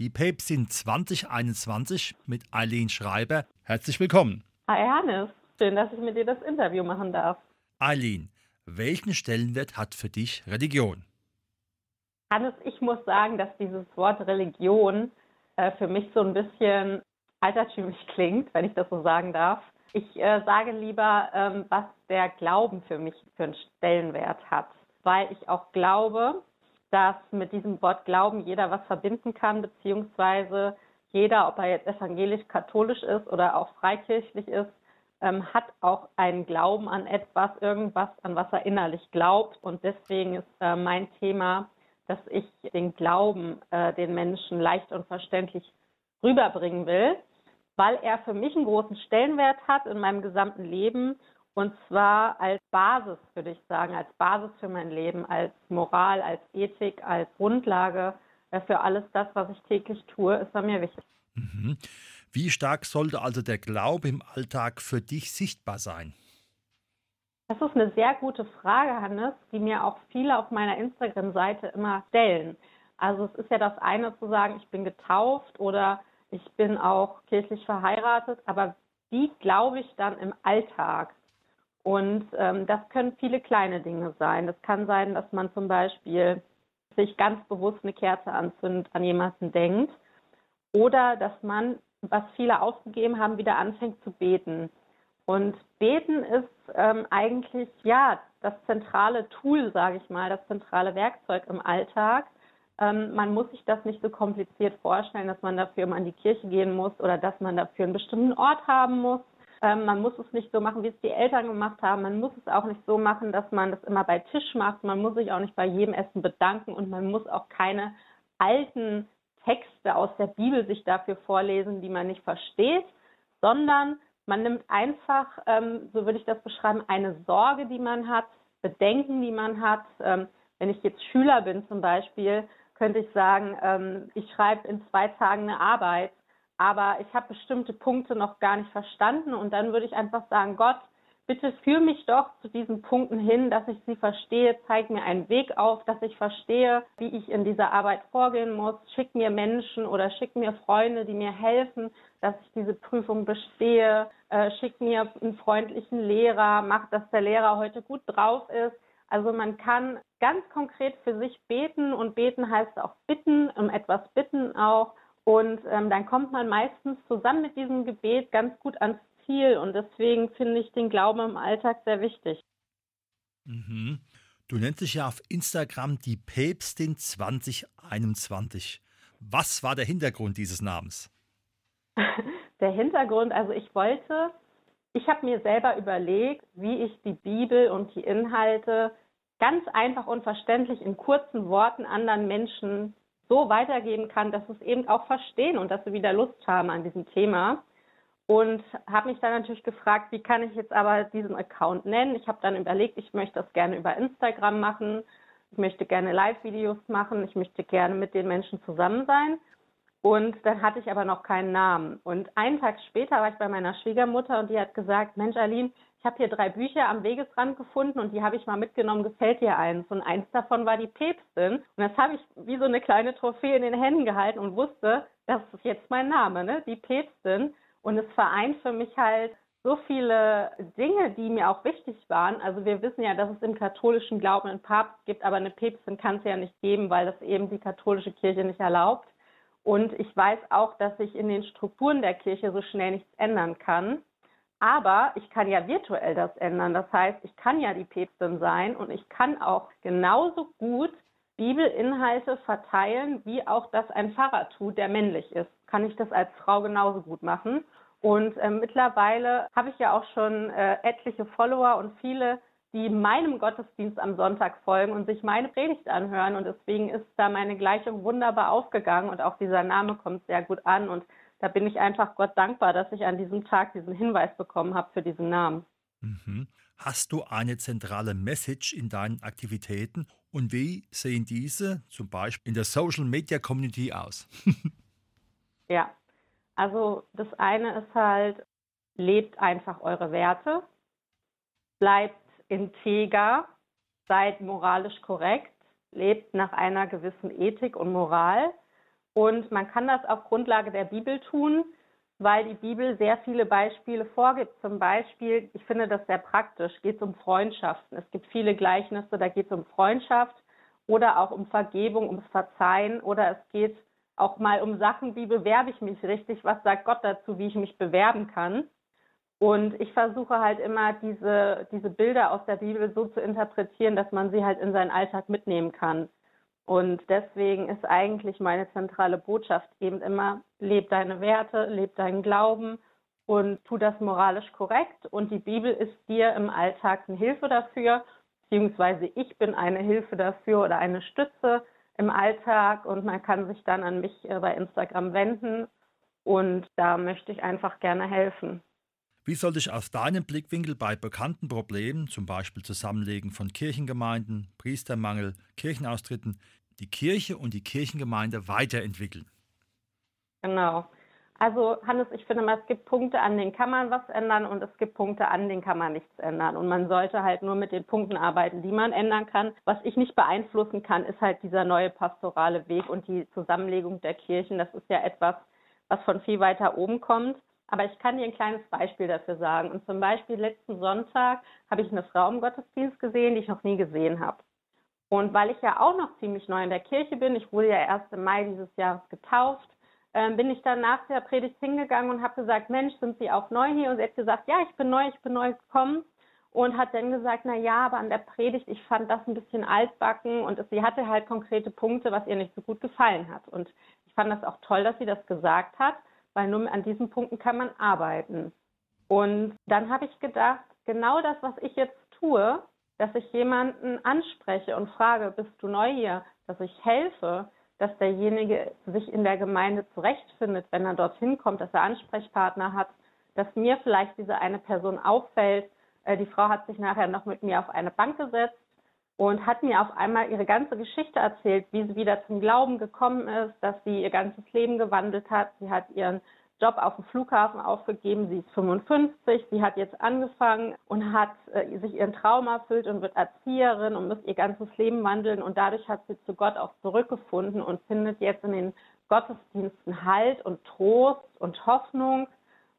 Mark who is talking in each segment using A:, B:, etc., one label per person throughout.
A: die Päpstin 2021 mit Eileen Schreiber. Herzlich willkommen.
B: Hi Hannes, schön, dass ich mit dir das Interview machen darf.
A: Eileen, welchen Stellenwert hat für dich Religion?
B: Hannes, ich muss sagen, dass dieses Wort Religion äh, für mich so ein bisschen altertümlich klingt, wenn ich das so sagen darf. Ich äh, sage lieber, ähm, was der Glauben für mich für einen Stellenwert hat, weil ich auch glaube, dass mit diesem Wort Glauben jeder was verbinden kann, beziehungsweise jeder, ob er jetzt evangelisch-katholisch ist oder auch freikirchlich ist, ähm, hat auch einen Glauben an etwas, irgendwas, an was er innerlich glaubt. Und deswegen ist äh, mein Thema, dass ich den Glauben äh, den Menschen leicht und verständlich rüberbringen will weil er für mich einen großen Stellenwert hat in meinem gesamten Leben und zwar als Basis, würde ich sagen, als Basis für mein Leben, als Moral, als Ethik, als Grundlage für alles das, was ich täglich tue, ist er mir wichtig.
A: Mhm. Wie stark sollte also der Glaube im Alltag für dich sichtbar sein?
B: Das ist eine sehr gute Frage, Hannes, die mir auch viele auf meiner Instagram-Seite immer stellen. Also es ist ja das eine zu sagen, ich bin getauft oder ich bin auch kirchlich verheiratet, aber wie glaube ich dann im Alltag? Und ähm, das können viele kleine Dinge sein. Das kann sein, dass man zum Beispiel sich ganz bewusst eine Kerze anzündet, an jemanden denkt. Oder dass man, was viele aufgegeben haben, wieder anfängt zu beten. Und beten ist ähm, eigentlich ja das zentrale Tool, sage ich mal, das zentrale Werkzeug im Alltag, ähm, man muss sich das nicht so kompliziert vorstellen, dass man dafür immer an die Kirche gehen muss oder dass man dafür einen bestimmten Ort haben muss. Ähm, man muss es nicht so machen, wie es die Eltern gemacht haben. Man muss es auch nicht so machen, dass man das immer bei Tisch macht. Man muss sich auch nicht bei jedem Essen bedanken und man muss auch keine alten Texte aus der Bibel sich dafür vorlesen, die man nicht versteht, sondern man nimmt einfach, ähm, so würde ich das beschreiben, eine Sorge, die man hat, Bedenken, die man hat. Ähm, wenn ich jetzt Schüler bin zum Beispiel, könnte ich sagen, ähm, ich schreibe in zwei Tagen eine Arbeit, aber ich habe bestimmte Punkte noch gar nicht verstanden. Und dann würde ich einfach sagen, Gott, bitte führe mich doch zu diesen Punkten hin, dass ich sie verstehe, zeig mir einen Weg auf, dass ich verstehe, wie ich in dieser Arbeit vorgehen muss, schick mir Menschen oder schick mir Freunde, die mir helfen, dass ich diese Prüfung bestehe, äh, schick mir einen freundlichen Lehrer, mach, dass der Lehrer heute gut drauf ist, also man kann ganz konkret für sich beten. Und beten heißt auch bitten, um etwas bitten auch. Und ähm, dann kommt man meistens zusammen mit diesem Gebet ganz gut ans Ziel. Und deswegen finde ich den Glauben im Alltag sehr wichtig.
A: Mhm. Du nennst dich ja auf Instagram die Päpstin 2021. Was war der Hintergrund dieses Namens?
B: Der Hintergrund, also ich wollte ich habe mir selber überlegt, wie ich die Bibel und die Inhalte ganz einfach und verständlich in kurzen Worten anderen Menschen so weitergeben kann, dass sie es eben auch verstehen und dass sie wieder Lust haben an diesem Thema. Und habe mich dann natürlich gefragt, wie kann ich jetzt aber diesen Account nennen? Ich habe dann überlegt, ich möchte das gerne über Instagram machen. Ich möchte gerne Live-Videos machen. Ich möchte gerne mit den Menschen zusammen sein. Und dann hatte ich aber noch keinen Namen. Und einen Tag später war ich bei meiner Schwiegermutter und die hat gesagt, Mensch, Aline, ich habe hier drei Bücher am Wegesrand gefunden und die habe ich mal mitgenommen, gefällt dir eins? Und eins davon war die Päpstin. Und das habe ich wie so eine kleine Trophäe in den Händen gehalten und wusste, das ist jetzt mein Name, ne? die Päpstin. Und es vereint für mich halt so viele Dinge, die mir auch wichtig waren. Also wir wissen ja, dass es im katholischen Glauben einen Papst gibt, aber eine Päpstin kann es ja nicht geben, weil das eben die katholische Kirche nicht erlaubt. Und ich weiß auch, dass sich in den Strukturen der Kirche so schnell nichts ändern kann. Aber ich kann ja virtuell das ändern. Das heißt, ich kann ja die Päpstin sein und ich kann auch genauso gut Bibelinhalte verteilen, wie auch das ein Pfarrer tut, der männlich ist. Kann ich das als Frau genauso gut machen. Und äh, mittlerweile habe ich ja auch schon äh, etliche Follower und viele die meinem Gottesdienst am Sonntag folgen und sich meine Predigt anhören. Und deswegen ist da meine Gleichung wunderbar aufgegangen und auch dieser Name kommt sehr gut an. Und da bin ich einfach Gott dankbar, dass ich an diesem Tag diesen Hinweis bekommen habe für diesen Namen.
A: Mhm. Hast du eine zentrale Message in deinen Aktivitäten und wie sehen diese zum Beispiel in der Social Media Community aus?
B: ja, also das eine ist halt, lebt einfach eure Werte, bleibt integer, seid moralisch korrekt, lebt nach einer gewissen Ethik und Moral. Und man kann das auf Grundlage der Bibel tun, weil die Bibel sehr viele Beispiele vorgibt. Zum Beispiel, ich finde das sehr praktisch, geht es um Freundschaften. Es gibt viele Gleichnisse, da geht es um Freundschaft oder auch um Vergebung, ums Verzeihen oder es geht auch mal um Sachen, wie bewerbe ich mich richtig, was sagt Gott dazu, wie ich mich bewerben kann. Und ich versuche halt immer diese, diese Bilder aus der Bibel so zu interpretieren, dass man sie halt in seinen Alltag mitnehmen kann. Und deswegen ist eigentlich meine zentrale Botschaft eben immer, leb deine Werte, leb deinen Glauben und tu das moralisch korrekt. Und die Bibel ist dir im Alltag eine Hilfe dafür, beziehungsweise ich bin eine Hilfe dafür oder eine Stütze im Alltag und man kann sich dann an mich äh, bei Instagram wenden und da möchte ich einfach gerne helfen.
A: Wie soll sich aus deinem Blickwinkel bei bekannten Problemen, zum Beispiel Zusammenlegen von Kirchengemeinden, Priestermangel, Kirchenaustritten, die Kirche und die Kirchengemeinde weiterentwickeln?
B: Genau. Also Hannes, ich finde mal, es gibt Punkte, an denen kann man was ändern und es gibt Punkte, an denen kann man nichts ändern. Und man sollte halt nur mit den Punkten arbeiten, die man ändern kann. Was ich nicht beeinflussen kann, ist halt dieser neue pastorale Weg und die Zusammenlegung der Kirchen. Das ist ja etwas, was von viel weiter oben kommt. Aber ich kann dir ein kleines Beispiel dafür sagen. Und zum Beispiel letzten Sonntag habe ich eine Frau im Gottesdienst gesehen, die ich noch nie gesehen habe. Und weil ich ja auch noch ziemlich neu in der Kirche bin, ich wurde ja erst im Mai dieses Jahres getauft, ähm, bin ich dann nach der Predigt hingegangen und habe gesagt, Mensch, sind Sie auch neu hier? Und sie hat gesagt, ja, ich bin neu, ich bin neu gekommen. Und hat dann gesagt, na ja, aber an der Predigt, ich fand das ein bisschen altbacken und sie hatte halt konkrete Punkte, was ihr nicht so gut gefallen hat. Und ich fand das auch toll, dass sie das gesagt hat weil nur an diesen Punkten kann man arbeiten. Und dann habe ich gedacht, genau das, was ich jetzt tue, dass ich jemanden anspreche und frage, bist du neu hier, dass ich helfe, dass derjenige sich in der Gemeinde zurechtfindet, wenn er dorthin kommt, dass er Ansprechpartner hat, dass mir vielleicht diese eine Person auffällt. Äh, die Frau hat sich nachher noch mit mir auf eine Bank gesetzt und hat mir auf einmal ihre ganze Geschichte erzählt, wie sie wieder zum Glauben gekommen ist, dass sie ihr ganzes Leben gewandelt hat. Sie hat ihren Job auf dem Flughafen aufgegeben. Sie ist 55. Sie hat jetzt angefangen und hat äh, sich ihren Traum erfüllt und wird Erzieherin und muss ihr ganzes Leben wandeln. Und dadurch hat sie zu Gott auch zurückgefunden und findet jetzt in den Gottesdiensten Halt und Trost und Hoffnung.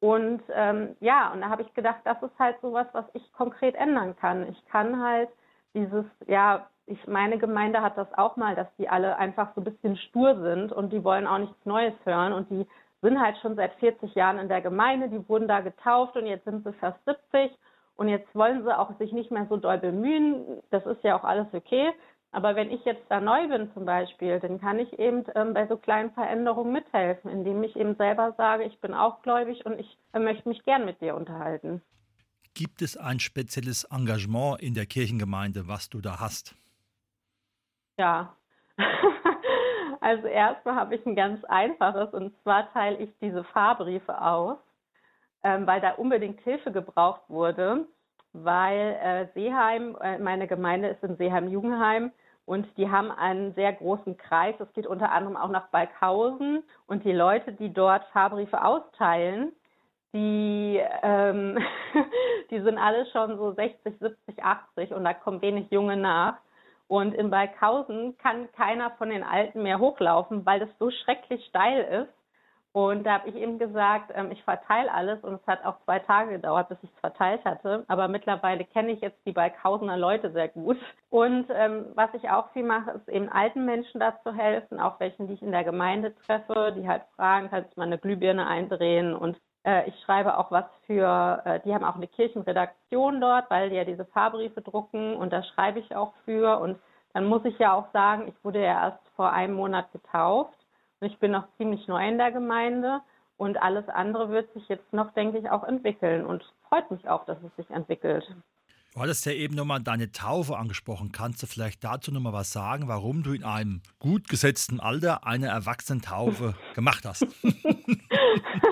B: Und ähm, ja, und da habe ich gedacht, das ist halt sowas, was ich konkret ändern kann. Ich kann halt dieses, ja, ich meine Gemeinde hat das auch mal, dass die alle einfach so ein bisschen stur sind und die wollen auch nichts Neues hören und die sind halt schon seit 40 Jahren in der Gemeinde, die wurden da getauft und jetzt sind sie fast 70 und jetzt wollen sie auch sich nicht mehr so doll bemühen. Das ist ja auch alles okay. Aber wenn ich jetzt da neu bin zum Beispiel, dann kann ich eben ähm, bei so kleinen Veränderungen mithelfen, indem ich eben selber sage, ich bin auch gläubig und ich äh, möchte mich gern mit dir unterhalten.
A: Gibt es ein spezielles Engagement in der Kirchengemeinde, was du da hast?
B: Ja. also erstmal habe ich ein ganz einfaches und zwar teile ich diese Fahrbriefe aus, ähm, weil da unbedingt Hilfe gebraucht wurde, weil äh, Seeheim, äh, meine Gemeinde ist in Seeheim-Jugendheim und die haben einen sehr großen Kreis. Es geht unter anderem auch nach Balkhausen und die Leute, die dort Fahrbriefe austeilen, die, ähm, die sind alle schon so 60, 70, 80 und da kommen wenig Junge nach. Und in Balkhausen kann keiner von den Alten mehr hochlaufen, weil das so schrecklich steil ist. Und da habe ich eben gesagt, ähm, ich verteile alles und es hat auch zwei Tage gedauert, bis ich es verteilt hatte. Aber mittlerweile kenne ich jetzt die Balkhausener Leute sehr gut. Und ähm, was ich auch viel mache, ist eben alten Menschen dazu helfen, auch welchen, die ich in der Gemeinde treffe, die halt fragen, kannst du mal eine Glühbirne eindrehen und äh, ich schreibe auch was für, äh, die haben auch eine Kirchenredaktion dort, weil die ja diese Fahrbriefe drucken und da schreibe ich auch für. Und dann muss ich ja auch sagen, ich wurde ja erst vor einem Monat getauft und ich bin noch ziemlich neu in der Gemeinde und alles andere wird sich jetzt noch, denke ich, auch entwickeln und freut mich auch, dass es sich entwickelt.
A: Du hattest ja eben nochmal deine Taufe angesprochen. Kannst du vielleicht dazu nochmal was sagen, warum du in einem gut gesetzten Alter eine Erwachsenentaufe gemacht hast?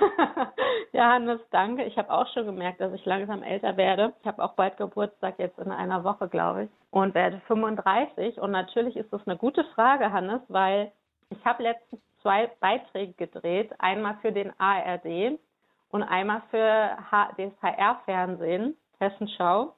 B: ja, Hannes, danke. Ich habe auch schon gemerkt, dass ich langsam älter werde. Ich habe auch bald Geburtstag, jetzt in einer Woche, glaube ich, und werde 35. Und natürlich ist das eine gute Frage, Hannes, weil ich habe letztens zwei Beiträge gedreht. Einmal für den ARD und einmal für das HR-Fernsehen. Hessenschau.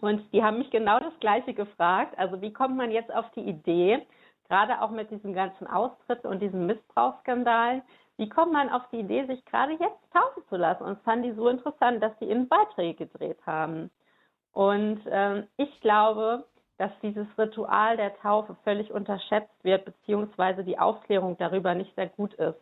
B: Und die haben mich genau das Gleiche gefragt. Also wie kommt man jetzt auf die Idee, gerade auch mit diesen ganzen Austritten und diesen Missbrauchsskandalen, wie kommt man auf die Idee, sich gerade jetzt taufen zu lassen? Und es fand die so interessant, dass sie ihnen Beiträge gedreht haben. Und ähm, ich glaube, dass dieses Ritual der Taufe völlig unterschätzt wird, beziehungsweise die Aufklärung darüber nicht sehr gut ist.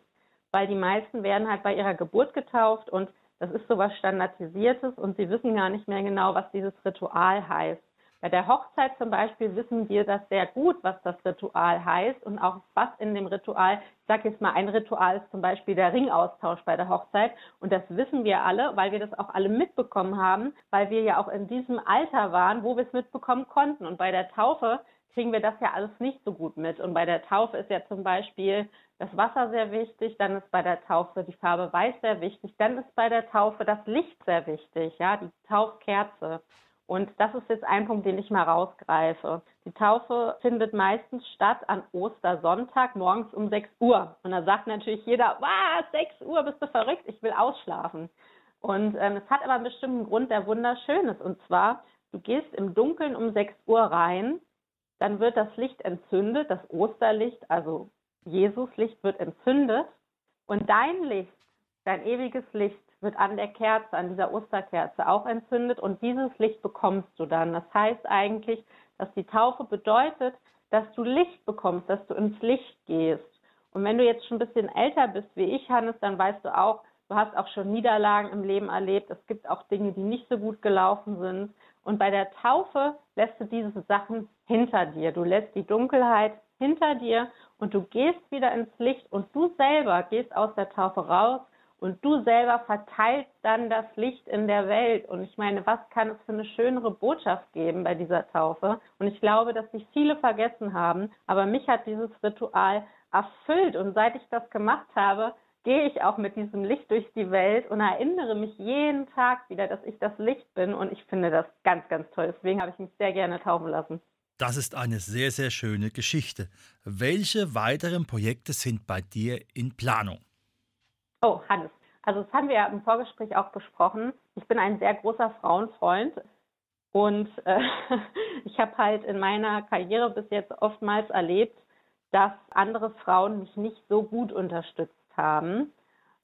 B: Weil die meisten werden halt bei ihrer Geburt getauft und das ist sowas Standardisiertes und sie wissen gar nicht mehr genau, was dieses Ritual heißt. Bei der Hochzeit zum Beispiel wissen wir das sehr gut, was das Ritual heißt und auch was in dem Ritual, ich sage jetzt mal, ein Ritual ist zum Beispiel der Ringaustausch bei der Hochzeit und das wissen wir alle, weil wir das auch alle mitbekommen haben, weil wir ja auch in diesem Alter waren, wo wir es mitbekommen konnten. Und bei der Taufe kriegen wir das ja alles nicht so gut mit. Und bei der Taufe ist ja zum Beispiel das Wasser sehr wichtig, dann ist bei der Taufe die Farbe Weiß sehr wichtig, dann ist bei der Taufe das Licht sehr wichtig, ja, die Taufkerze. Und das ist jetzt ein Punkt, den ich mal rausgreife. Die Taufe findet meistens statt an Ostersonntag morgens um 6 Uhr. Und da sagt natürlich jeder, was, 6 Uhr, bist du verrückt, ich will ausschlafen. Und ähm, es hat aber einen bestimmten Grund, der wunderschön ist. Und zwar, du gehst im Dunkeln um 6 Uhr rein, dann wird das Licht entzündet, das Osterlicht, also Jesus Licht wird entzündet und dein Licht, dein ewiges Licht wird an der Kerze, an dieser Osterkerze auch entzündet und dieses Licht bekommst du dann. Das heißt eigentlich, dass die Taufe bedeutet, dass du Licht bekommst, dass du ins Licht gehst. Und wenn du jetzt schon ein bisschen älter bist wie ich, Hannes, dann weißt du auch, du hast auch schon Niederlagen im Leben erlebt. Es gibt auch Dinge, die nicht so gut gelaufen sind. Und bei der Taufe lässt du diese Sachen hinter dir. Du lässt die Dunkelheit hinter dir und du gehst wieder ins Licht und du selber gehst aus der Taufe raus und du selber verteilst dann das Licht in der Welt. Und ich meine, was kann es für eine schönere Botschaft geben bei dieser Taufe? Und ich glaube, dass sich viele vergessen haben, aber mich hat dieses Ritual erfüllt und seit ich das gemacht habe, gehe ich auch mit diesem Licht durch die Welt und erinnere mich jeden Tag wieder, dass ich das Licht bin und ich finde das ganz, ganz toll. Deswegen habe ich mich sehr gerne taufen lassen.
A: Das ist eine sehr, sehr schöne Geschichte. Welche weiteren Projekte sind bei dir in Planung?
B: Oh, Hannes. Also das haben wir ja im Vorgespräch auch besprochen. Ich bin ein sehr großer Frauenfreund und äh, ich habe halt in meiner Karriere bis jetzt oftmals erlebt, dass andere Frauen mich nicht so gut unterstützt haben.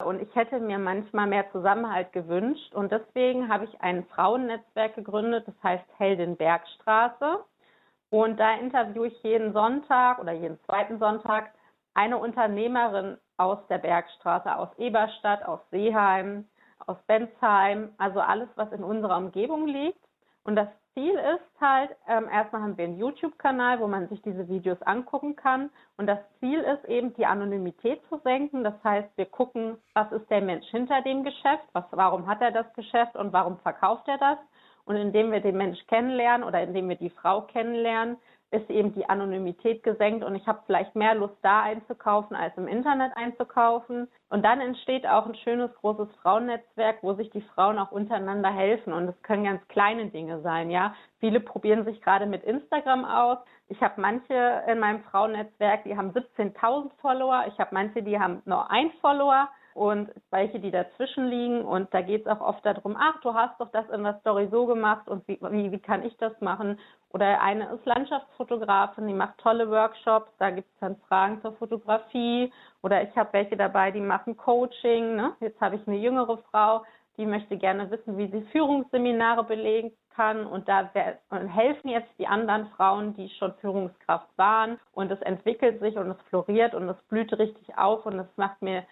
B: Und ich hätte mir manchmal mehr Zusammenhalt gewünscht. Und deswegen habe ich ein Frauennetzwerk gegründet, das heißt Heldin Bergstraße. Und da interviewe ich jeden Sonntag oder jeden zweiten Sonntag eine Unternehmerin aus der Bergstraße, aus Eberstadt, aus Seeheim, aus Bensheim, also alles, was in unserer Umgebung liegt. Und das Ziel ist halt, ähm, erstmal haben wir einen YouTube-Kanal, wo man sich diese Videos angucken kann. Und das Ziel ist eben, die Anonymität zu senken. Das heißt, wir gucken, was ist der Mensch hinter dem Geschäft, was, warum hat er das Geschäft und warum verkauft er das. Und indem wir den Mensch kennenlernen oder indem wir die Frau kennenlernen, ist eben die Anonymität gesenkt und ich habe vielleicht mehr Lust da einzukaufen als im Internet einzukaufen. Und dann entsteht auch ein schönes großes Frauennetzwerk, wo sich die Frauen auch untereinander helfen und es können ganz kleine Dinge sein, ja. Viele probieren sich gerade mit Instagram aus. Ich habe manche in meinem Frauennetzwerk, die haben 17.000 Follower. Ich habe manche, die haben nur ein Follower und welche, die dazwischen liegen. Und da geht es auch oft darum, ach, du hast doch das in der Story so gemacht und wie, wie, wie kann ich das machen? Oder eine ist Landschaftsfotografin, die macht tolle Workshops, da gibt es dann Fragen zur Fotografie. Oder ich habe welche dabei, die machen Coaching. Ne? Jetzt habe ich eine jüngere Frau, die möchte gerne wissen, wie sie Führungsseminare belegen kann. Und da helfen jetzt die anderen Frauen, die schon Führungskraft waren. Und es entwickelt sich und es floriert und es blüht richtig auf und es macht mir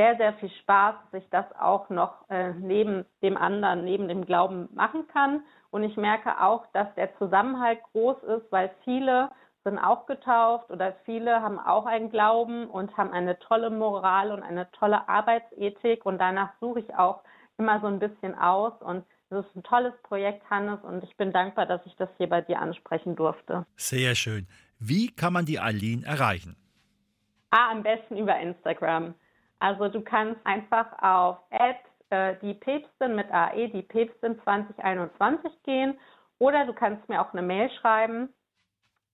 B: sehr, sehr viel Spaß, dass ich das auch noch äh, neben dem anderen, neben dem Glauben machen kann. Und ich merke auch, dass der Zusammenhalt groß ist, weil viele sind auch getauft oder viele haben auch einen Glauben und haben eine tolle Moral und eine tolle Arbeitsethik. Und danach suche ich auch immer so ein bisschen aus. Und Das ist ein tolles Projekt, Hannes, und ich bin dankbar, dass ich das hier bei dir ansprechen durfte.
A: Sehr schön. Wie kann man die Eileen erreichen?
B: Ah, am besten über Instagram. Also du kannst einfach auf äh, die Päpstin mit AE, die Päpstin 2021 gehen oder du kannst mir auch eine Mail schreiben.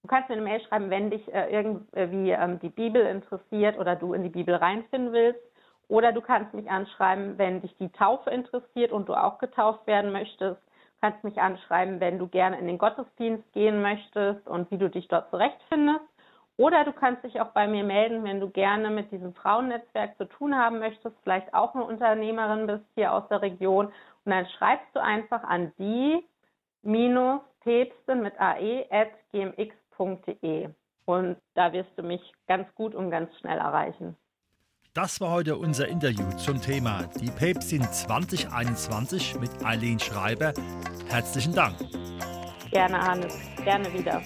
B: Du kannst mir eine Mail schreiben, wenn dich äh, irgendwie ähm, die Bibel interessiert oder du in die Bibel reinfinden willst. Oder du kannst mich anschreiben, wenn dich die Taufe interessiert und du auch getauft werden möchtest. Du kannst mich anschreiben, wenn du gerne in den Gottesdienst gehen möchtest und wie du dich dort zurechtfindest. Oder du kannst dich auch bei mir melden, wenn du gerne mit diesem Frauennetzwerk zu tun haben möchtest, vielleicht auch eine Unternehmerin bist hier aus der Region. Und dann schreibst du einfach an die minus päpste mit ae at gmx.de. Und da wirst du mich ganz gut und ganz schnell erreichen.
A: Das war heute unser Interview zum Thema Die Päpstin 2021 mit Eileen Schreiber. Herzlichen Dank.
B: Gerne, Hannes. Gerne wieder.